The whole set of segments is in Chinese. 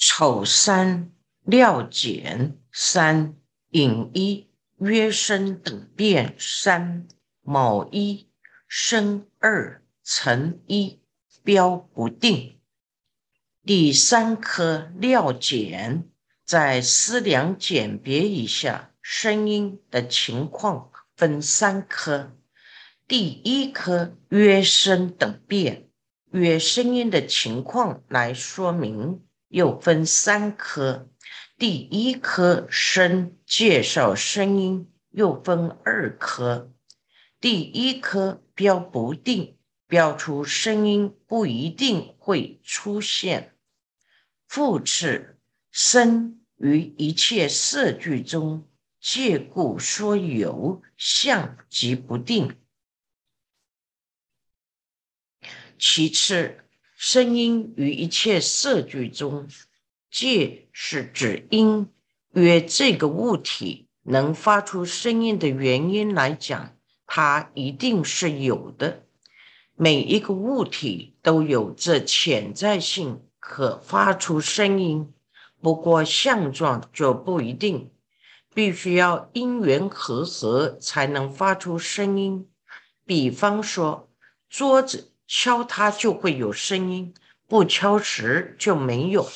丑三料简三引一约声等变三卯一生二乘一标不定。第三颗料简，在思量简别一下声音的情况分三颗。第一颗约声等变，约声音的情况来说明。又分三科，第一科声介绍声音，又分二科。第一科标不定，标出声音不一定会出现。复次，声于一切色句中，借故说有相即不定。其次。声音于一切色句中，界是指音，约这个物体能发出声音的原因来讲，它一定是有的。每一个物体都有着潜在性，可发出声音。不过相状就不一定，必须要因缘和合才能发出声音。比方说，桌子。敲它就会有声音，不敲时就没有。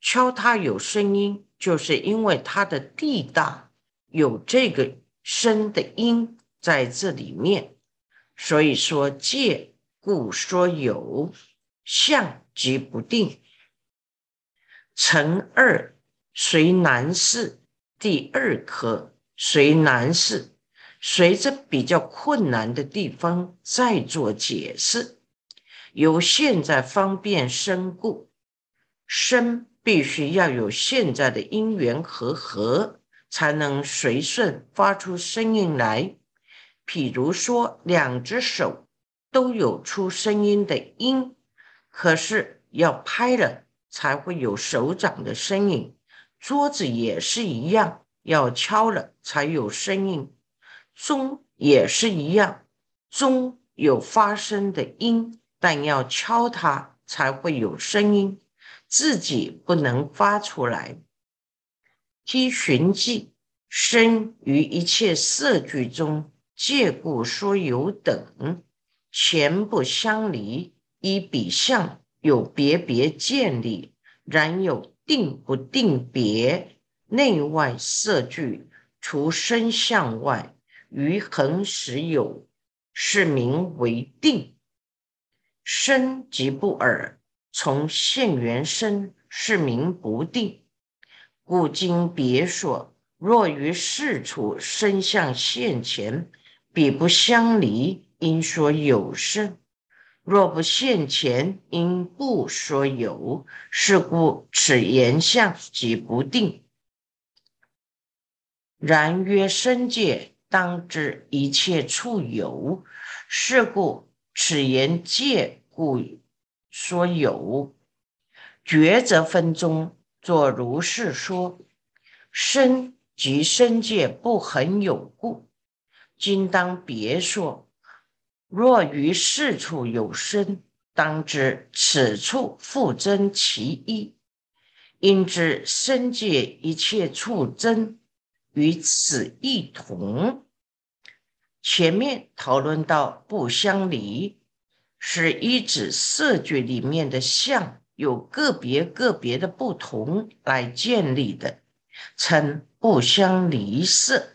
敲它有声音，就是因为它的地大，有这个声的音在这里面。所以说借故说有相即不定。乘二随难事，第二科随难事。随着比较困难的地方再做解释，由现在方便生故，生必须要有现在的因缘和合，才能随顺发出声音来。譬如说，两只手都有出声音的音，可是要拍了才会有手掌的声音。桌子也是一样，要敲了才有声音。钟也是一样，钟有发声的音，但要敲它才会有声音，自己不能发出来。批寻迹，声于一切色句中，借故说有等，前不相离，依彼相有别别见立，然有定不定别。内外色聚，除声相外。于恒时有，是名为定。声即不耳，从现缘声，是名不定。故今别说，若于事处声相现前，彼不相离，应说有声；若不现前，应不说有。是故此言相即不定。然曰生界。当知一切处有，是故此言借故说有。抉择分中作如是说：身即身界不恒有故。今当别说。若于是处有身，当知此处复增其一。因知身界一切处真。与此异同。前面讨论到不相离，是一指色觉里面的相有个别个别的不同来建立的，称不相离色。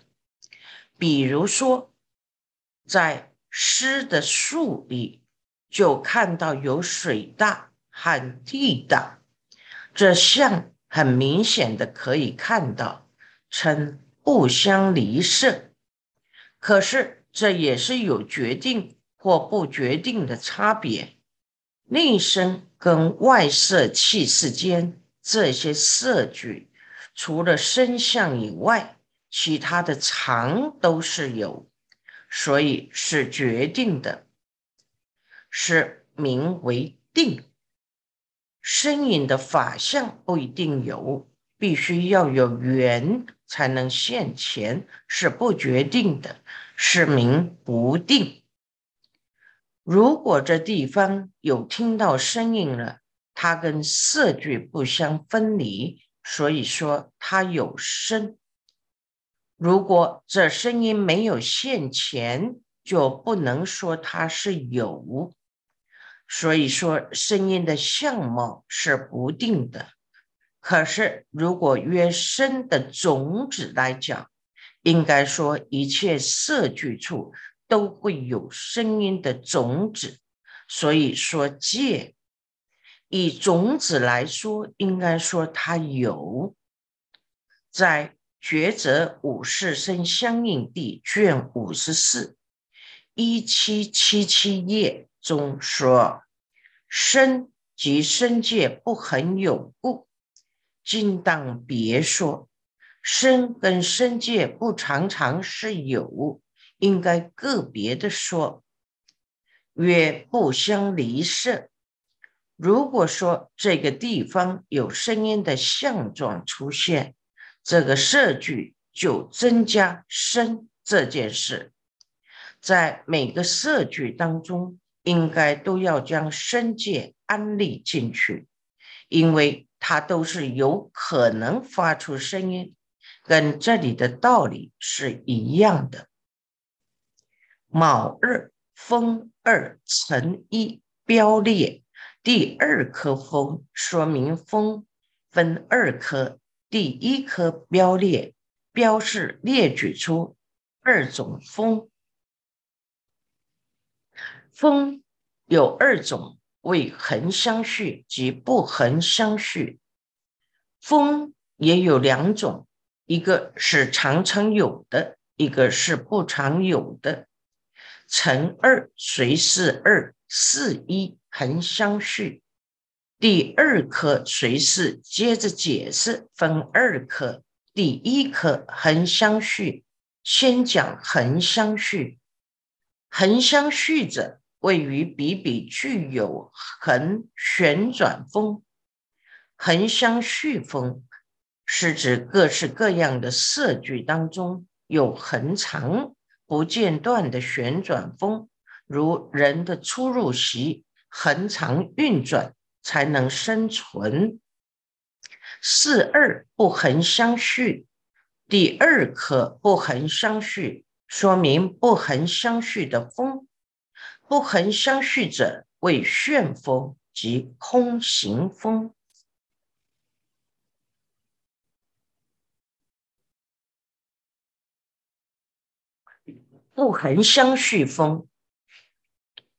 比如说，在诗的树里，就看到有水大和地大，这相很明显的可以看到，称。不相离色，可是这也是有决定或不决定的差别。内身跟外色气世间这些色句，除了身相以外，其他的常都是有，所以是决定的，是名为定。身影的法相不一定有，必须要有缘。才能现前，是不决定的，是名不定。如果这地方有听到声音了，它跟色聚不相分离，所以说它有声。如果这声音没有现前，就不能说它是有。所以说，声音的相貌是不定的。可是，如果约声的种子来讲，应该说一切色聚处都会有声音的种子。所以说，戒以种子来说，应该说它有在。抉择五世生相应地卷五十四一七七七页中说：“身即身界不恒有故，今当别说。身跟身界不常常是有，应该个别的说。曰不相离色。如果说这个地方有声音的相状出现。”这个设句就增加生这件事，在每个设句当中，应该都要将生界安立进去，因为它都是有可能发出声音，跟这里的道理是一样的。卯日风二乘一标列，第二颗风说明风分二颗。第一颗标列，标示列举出二种风。风有二种，为横相续及不横相续。风也有两种，一个是常常有的，一个是不常有的。乘二随四二四一横相续。第二颗随是接着解释，分二颗。第一颗横相续，先讲横相续。横相续者，位于比比具有横旋转风。横相续风是指各式各样的色句当中有恒长不间断的旋转风，如人的出入息恒长运转。才能生存。四二不恒相续，第二可不恒相续，说明不恒相续的风，不恒相续者为旋风及空行风。不恒相续风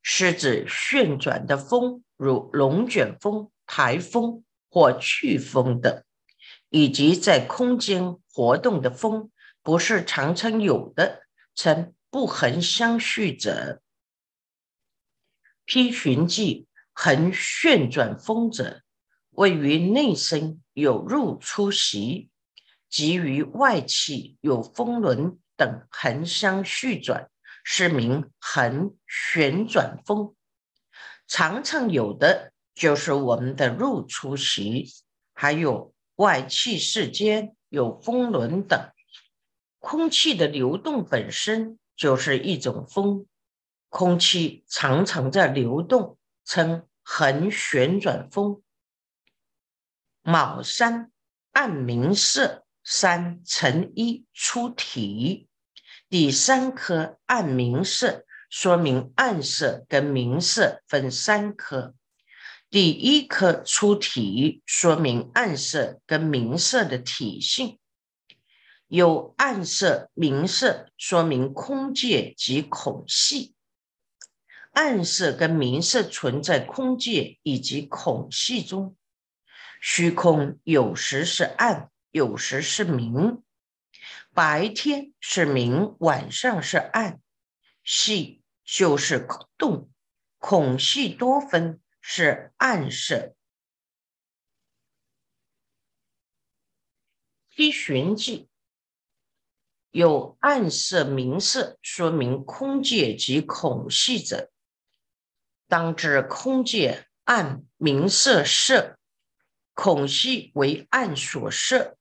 是指旋转的风。如龙卷风、台风或飓风等，以及在空间活动的风，不是常常有的，称不恒相续者。批寻迹横旋转风者，位于内身有入出息，及于外气有风轮等横相续转，是名横旋转风。常常有的就是我们的入出息，还有外气世间有风轮等，空气的流动本身就是一种风，空气常常在流动，称横旋转风。卯三暗明色，三乘一出体，第三颗暗明色。说明暗色跟明色分三颗，第一颗出体，说明暗色跟明色的体性。有暗色、明色，说明空界及孔隙。暗色跟明色存在空界以及孔隙中，虚空有时是暗，有时是明，白天是明，晚上是暗，隙。就是洞，孔隙多分是暗色。批寻迹有暗色、明色，说明空界及孔隙者，当知空界暗明色色，孔隙为暗所摄。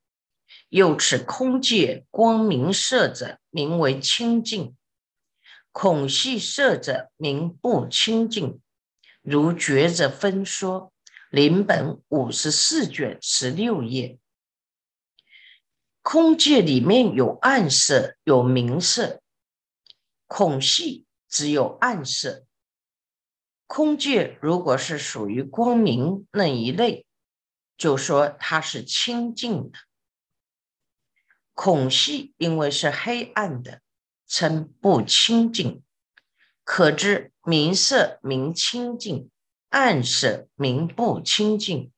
又此空界光明色者，名为清净。孔隙色者名不清净，如觉者分说，临本五十四卷十六页。空界里面有暗色，有明色。孔隙只有暗色。空界如果是属于光明那一类，就说它是清净的。空隙因为是黑暗的，称不清净。可知明色明清净，暗色明不清净。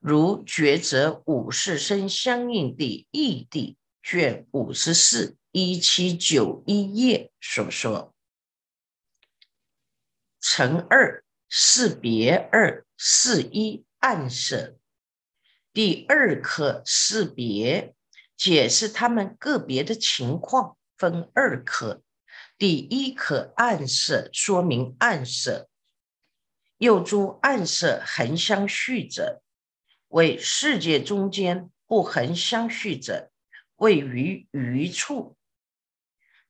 如抉择五世生相应地义地卷五十四一七九一页所说：成二四别二四一暗色，第二科四别解释他们个别的情况，分二科。第一颗暗色说明暗色，又诸暗色恒相续者。为世界中间不恒相续者，位于余处。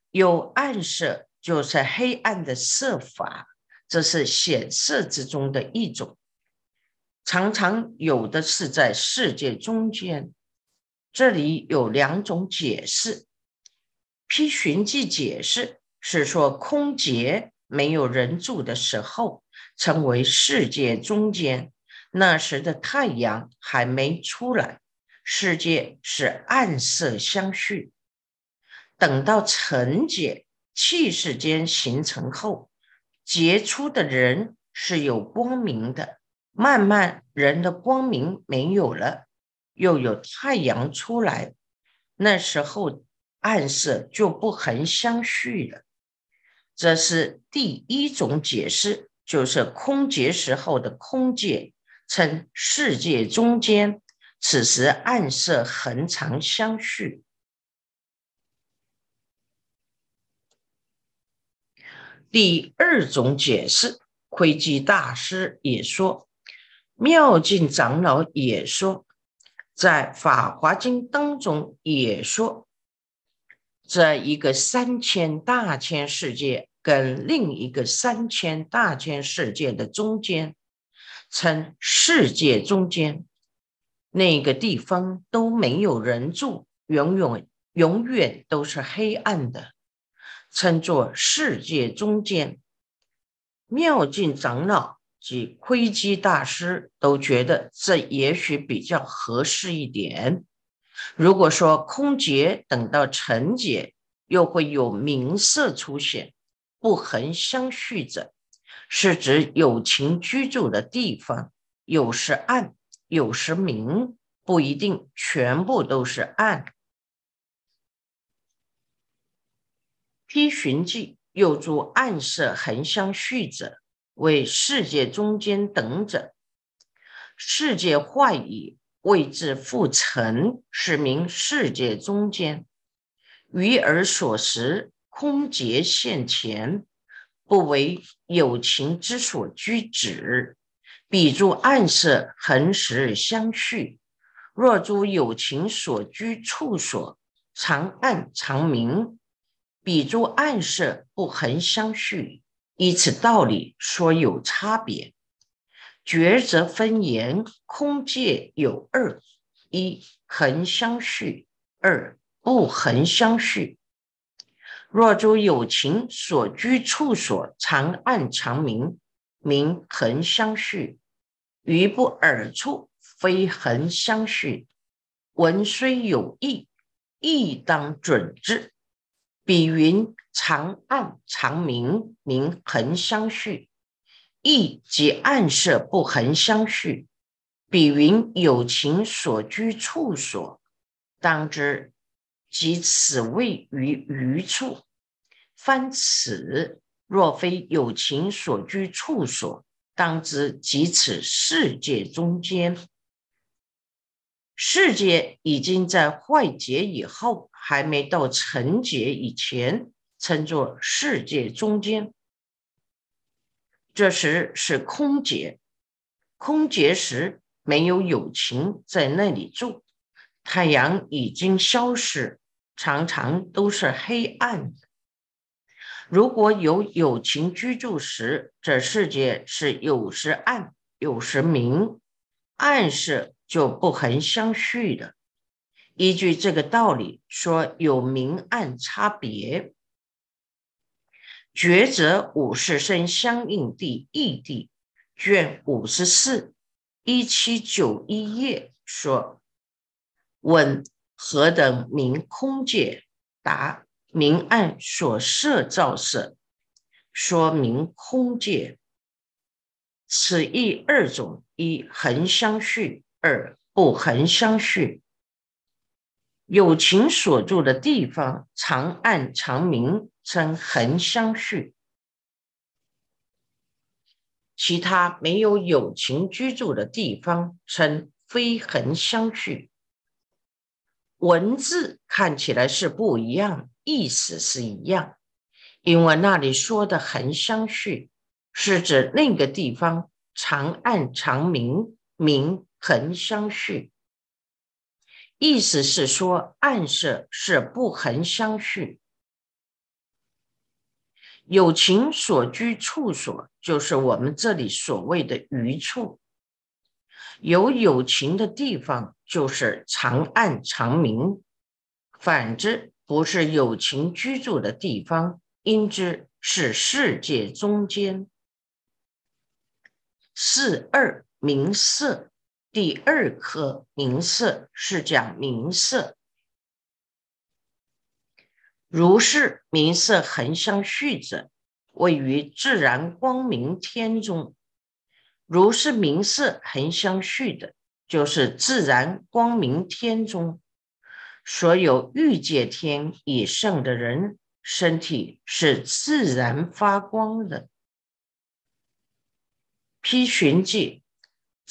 有暗色，就是黑暗的色法，这是显色之中的一种。常常有的是在世界中间。这里有两种解释。批寻迹解释是说，空劫没有人住的时候，称为世界中间。那时的太阳还没出来，世界是暗色相续。等到成解气世间形成后，杰出的人是有光明的。慢慢人的光明没有了，又有太阳出来，那时候暗色就不恒相续了。这是第一种解释，就是空劫时候的空界。称世界中间，此时暗色恒常相续。第二种解释，窥基大师也说，妙净长老也说，在法华经当中也说，这一个三千大千世界跟另一个三千大千世界的中间。称世界中间那个地方都没有人住，永远永远都是黑暗的，称作世界中间。妙净长老及窥基大师都觉得这也许比较合适一点。如果说空劫等到成劫，又会有明色出现，不恒相续者。是指有情居住的地方，有时暗，有时明，不一定全部都是暗。批寻迹又诸暗色恒相续者，为世界中间等者。世界坏矣，未至复成，是名世界中间。余而所识，空劫现前。不为有情之所居止，彼诸暗色恒时相续；若诸有情所居处所，常暗常明，彼诸暗色不恒相续。依此道理说有差别。抉择分言，空界有二：一恒相续，二不恒相续。若诸有情所居处所，常暗常明，明恒相续；于不耳处，非恒相续。闻虽有异，亦当准之。彼云长暗长明，明恒相续；亦即暗色不恒相续。彼云有情所居处所，当知。即此位于余处，翻此若非有情所居处所，当知即此世界中间。世界已经在坏劫以后，还没到成劫以前，称作世界中间。这时是空劫，空劫时没有友情在那里住，太阳已经消失。常常都是黑暗。如果有友情居住时，这世界是有时暗，有时明暗是就不恒相续的。依据这个道理说，有明暗差别。抉择五十生相应地异地卷五十四一七九一页说：问何等明空界？答：明暗所摄照色，说明空界。此意二种：一恒相续，二不恒相续。有情所住的地方，常暗常明，称恒相续；其他没有有情居住的地方，称非恒相续。文字看起来是不一样，意思是一样，因为那里说的恒相续。是指那个地方长暗长明，明恒相续。意思是说，暗色是不恒相续。有情所居处所，就是我们这里所谓的余处。有有情的地方，就是长暗长明；反之，不是有情居住的地方，应知是世界中间。四二明色，第二颗明色是讲明色。如是明色恒相续者，位于自然光明天中。如是明色恒相续的，就是自然光明天中所有欲界天以上的人，身体是自然发光的。批寻记，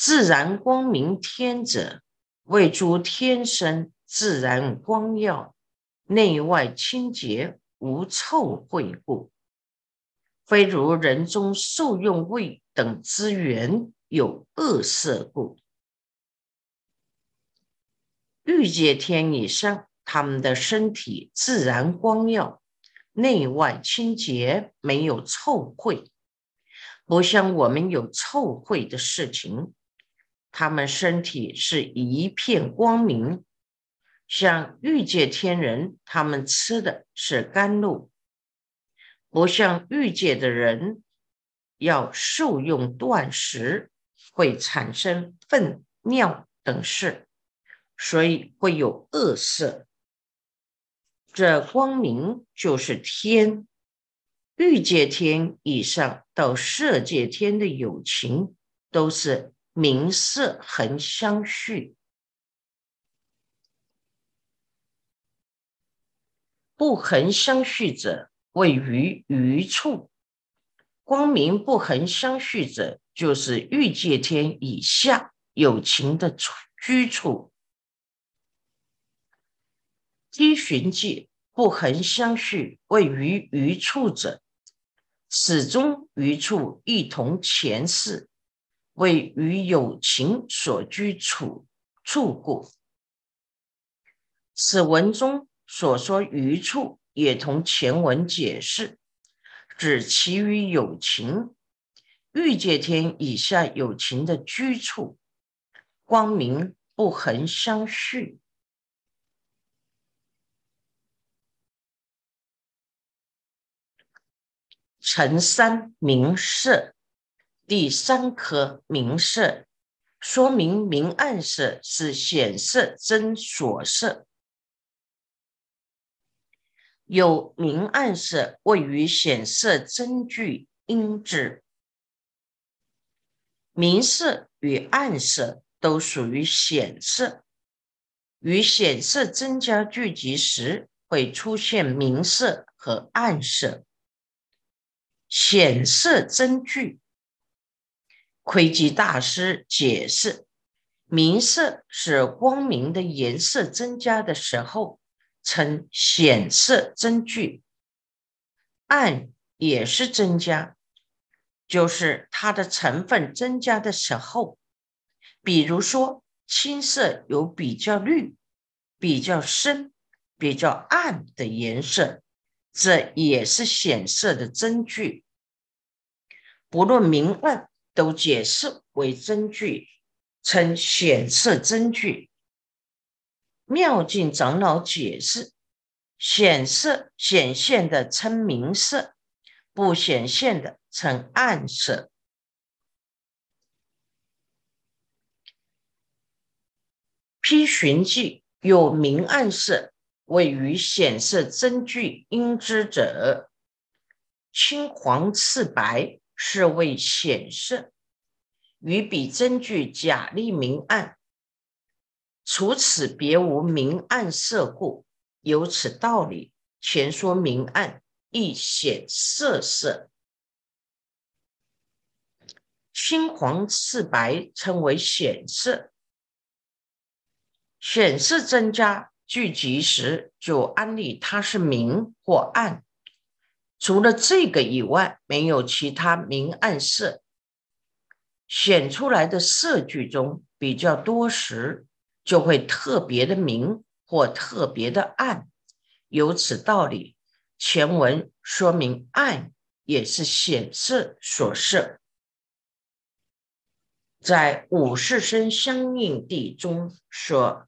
自然光明天者，为诸天生自然光耀，内外清洁，无臭秽故。非如人中受用味等资源有恶色故。欲界天以上，他们的身体自然光耀，内外清洁，没有臭秽。不像我们有臭秽的事情，他们身体是一片光明。像欲界天人，他们吃的是甘露；不像欲界的人要受用断食，会产生粪尿等事，所以会有恶色。这光明就是天。欲界天以上到色界天的友情，都是明色恒相续；不恒相续者，位于余处。光明不恒相续者，就是欲界天以下有情的处居处。积寻界不恒相续，位于余处者。始终余处一同前世，为与有情所居处处故。此文中所说余处，也同前文解释，指其余有情欲界天以下有情的居处，光明不恒相续。成三明色，第三颗明色，说明明暗色是显色真所色。有明暗色位于显色真具因之。明色与暗色都属于显色，与显色增加聚集时，会出现明色和暗色。显色真具，窥基大师解释：明色是光明的颜色增加的时候，称显色真具；暗也是增加，就是它的成分增加的时候。比如说，青色有比较绿、比较深、比较暗的颜色。这也是显色的真句。不论明暗，都解释为真句，称显色真句。妙境长老解释：显色显现的称明色，不显现的称暗色。批寻记有明暗色，位于显色真句应知者，青黄赤白是为显色，与彼真具假立明暗。除此别无明暗色故，有此道理。前说明暗亦显色色，青黄赤白称为显色。显色增加聚集时，就安利它是明或暗。除了这个以外，没有其他明暗色显出来的色句中比较多时。就会特别的明或特别的暗，由此道理。前文说明暗也是显色所摄，在五世生相应地中说，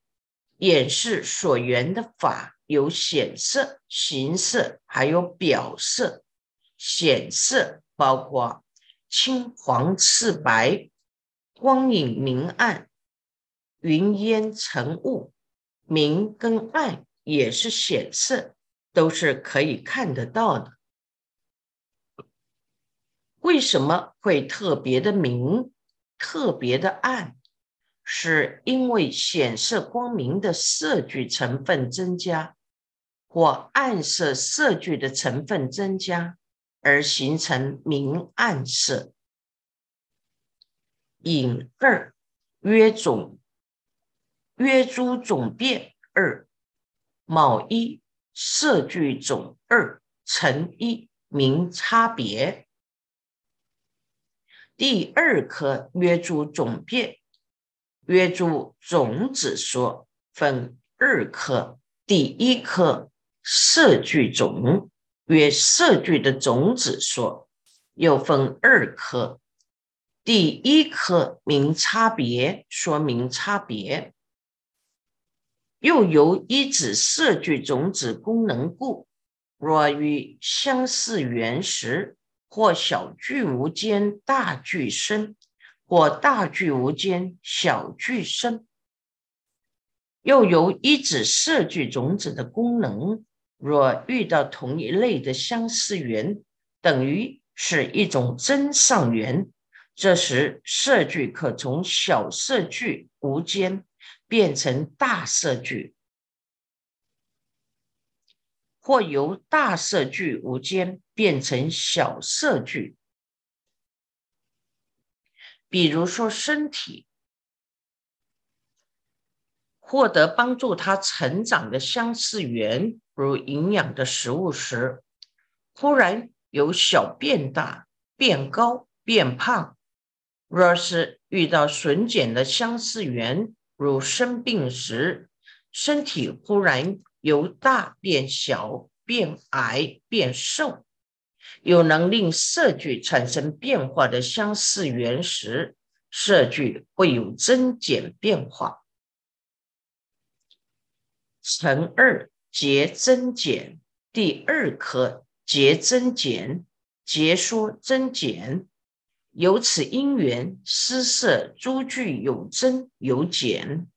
眼视所缘的法有显色、形色，还有表色。显色包括青黄赤白、光影明暗。云烟尘雾，明跟暗也是显色，都是可以看得到的。为什么会特别的明，特别的暗？是因为显色光明的色聚成分增加，或暗色色聚的成分增加，而形成明暗色。引二约总。约诸总变二，卯一色聚总二乘一名差别。第二颗约诸总变，约诸种子说分二颗，第一颗色聚种约色聚的种子说，又分二颗，第一颗名差别，说明差别。又由一指色聚种子功能故，若与相似缘时，或小聚无间，大聚生；或大聚无间，小聚生。又由一指色聚种子的功能，若遇到同一类的相似缘，等于是一种真上缘，这时色聚可从小色聚无间。变成大色聚，或由大色聚无间变成小色聚。比如说，身体获得帮助他成长的相似源，如营养的食物时，忽然有小变大、变高、变胖；若是遇到损减的相似源，如生病时，身体忽然由大变小，变矮变瘦，有能令色聚产生变化的相似缘时，色聚会有增减变化。乘二结增减，第二颗结增减，结说增减。由此因缘，施设诸具有增有减，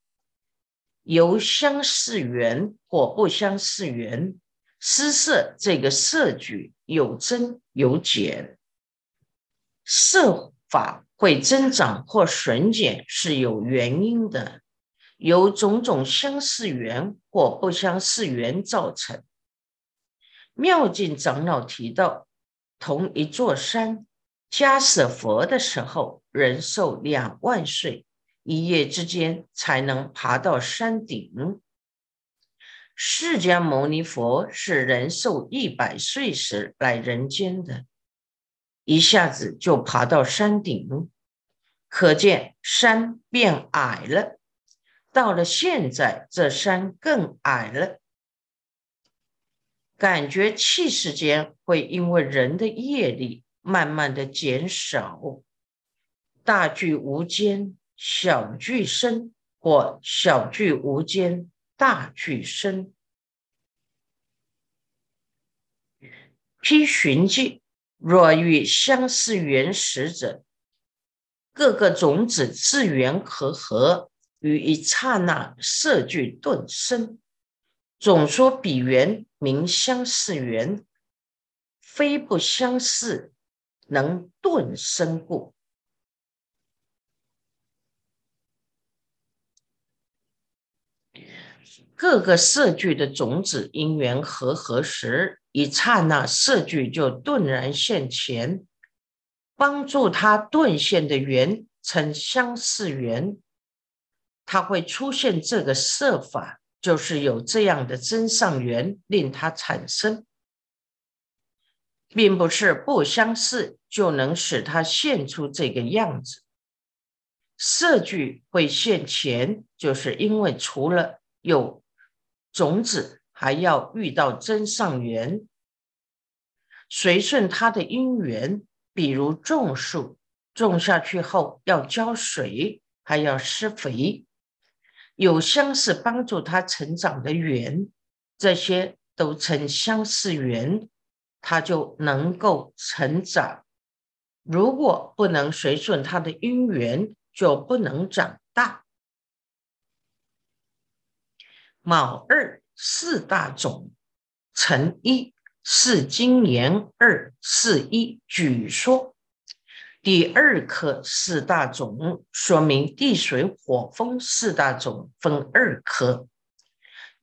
由相似缘或不相似缘，施设这个设具有增有减，设法会增长或损减是有原因的，由种种相似缘或不相似缘造成。妙境长老提到，同一座山。加舍佛的时候，人寿两万岁，一夜之间才能爬到山顶。释迦牟尼佛是人寿一百岁时来人间的，一下子就爬到山顶，可见山变矮了。到了现在，这山更矮了，感觉气世间会因为人的业力。慢慢的减少，大聚无间，小聚生，或小聚无间，大聚生。披寻迹，若遇相似原始者，各个种子自缘和合，于一刹那色聚顿生。总说彼缘名相似缘，非不相似，能顿生故。各个色聚的种子因缘合合时，一刹那色聚就顿然现前，帮助他顿现的缘称相似缘。它会出现这个色法，就是有这样的真上缘令它产生，并不是不相似就能使它现出这个样子。色聚会现前，就是因为除了有种子，还要遇到真上缘，随顺它的因缘，比如种树，种下去后要浇水，还要施肥。有相似帮助他成长的缘，这些都称相似缘，他就能够成长。如果不能随顺他的因缘，就不能长大。卯二四大种成一，是今年二四一举说。第二颗四大种，说明地水火风四大种分二颗。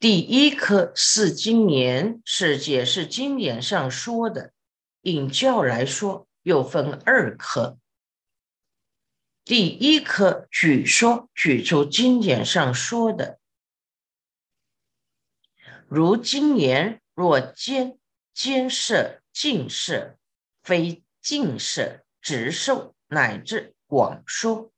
第一颗是今年，是解释经典上说的。引教来说，又分二颗。第一颗举说，举出经典上说的，如今年若兼兼摄近摄，非近摄。直受乃至广说，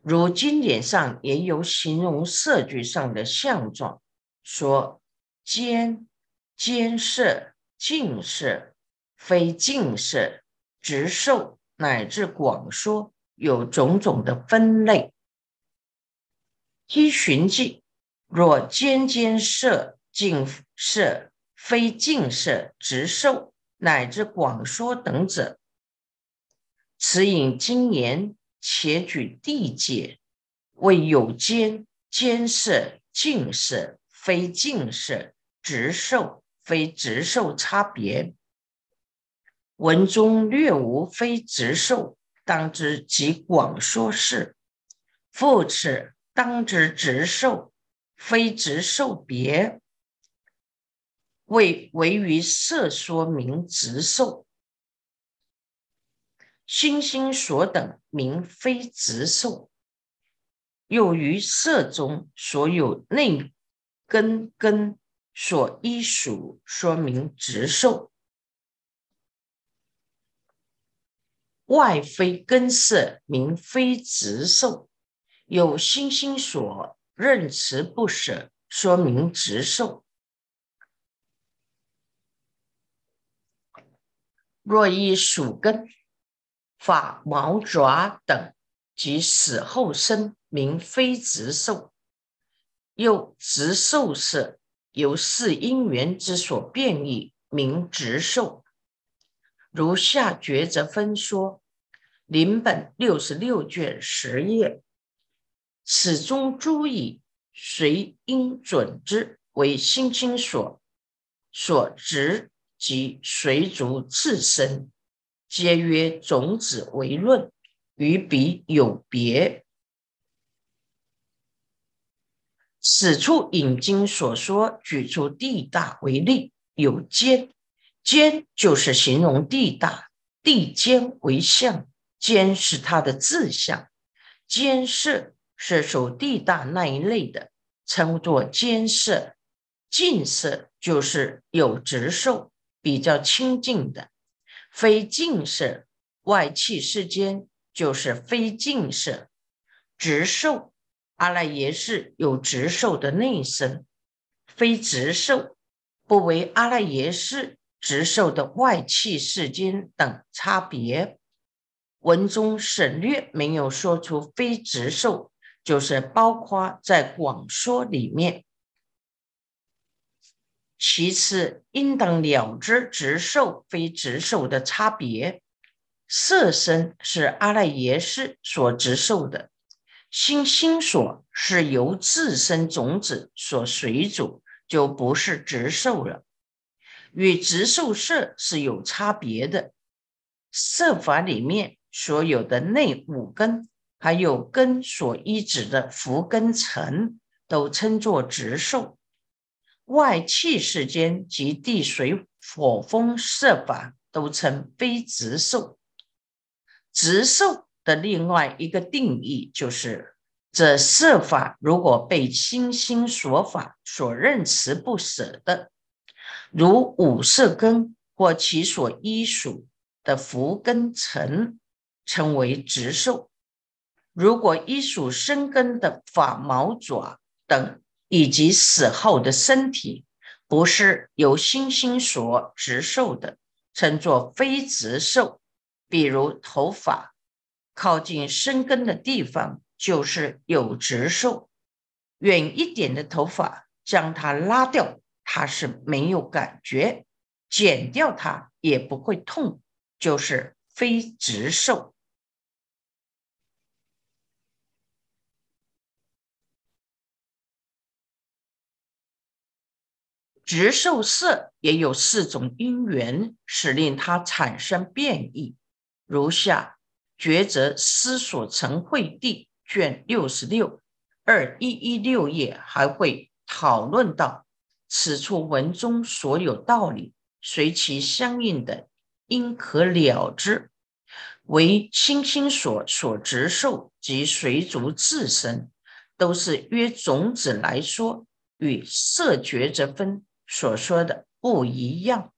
如经典上也有形容色句上的相状，说尖尖色近色非近色直受乃至广说，有种种的分类。依寻迹，若尖尖色净色非近色直受乃至广说等者。此引经言且举地界，为有间间色近色非近色直受非直受差别。文中略无非直受，当知即广说事。复此当知直受非直受别，为为于色说明直受。星星所等名非直受，又于色中所有内根根所依属，说明直受。外非根色名非直受，有星星所任持不舍，说明直受。若依属根。法毛爪等及死后生名非直受，又直受色由是因缘之所变异名直受。如下抉择分说，临本六十六卷十页，此中诸以随因准之为心经所所执及随逐自身。皆曰种子为论，与彼有别。此处引经所说，举出地大为例，有尖，尖就是形容地大，地尖为相，尖是它的字相，尖色是属地大那一类的，称作尖色。近色就是有直受，比较亲近的。非净色外气世间就是非净色，直受阿赖耶识有直受的内身，非直受不为阿赖耶识直受的外气世间等差别。文中省略没有说出非直受，就是包括在广说里面。其次，应当了知直受非直受的差别。色身是阿赖耶识所直受的，心心所是由自身种子所随主，就不是直受了。与直受色是有差别的。色法里面所有的内五根，还有根所依止的福根尘，都称作直受。外气世间及地水火风色法都称非直受。直受的另外一个定义就是：这色法如果被心心所法所认持不舍的，如五色根或其所依属的福根尘，称为直受；如果依属生根的法毛爪等。以及死后的身体不是由星星所直受的，称作非直受。比如头发靠近生根的地方就是有直受，远一点的头发将它拉掉，它是没有感觉；剪掉它也不会痛，就是非直受。直受色也有四种因缘，使令它产生变异。如下抉择思所成会地卷六十六二一一六页还会讨论到此处文中所有道理，随其相应的因可了之，为心心所所执受及随逐自身，都是约种子来说，与色觉者分。所说的不一样。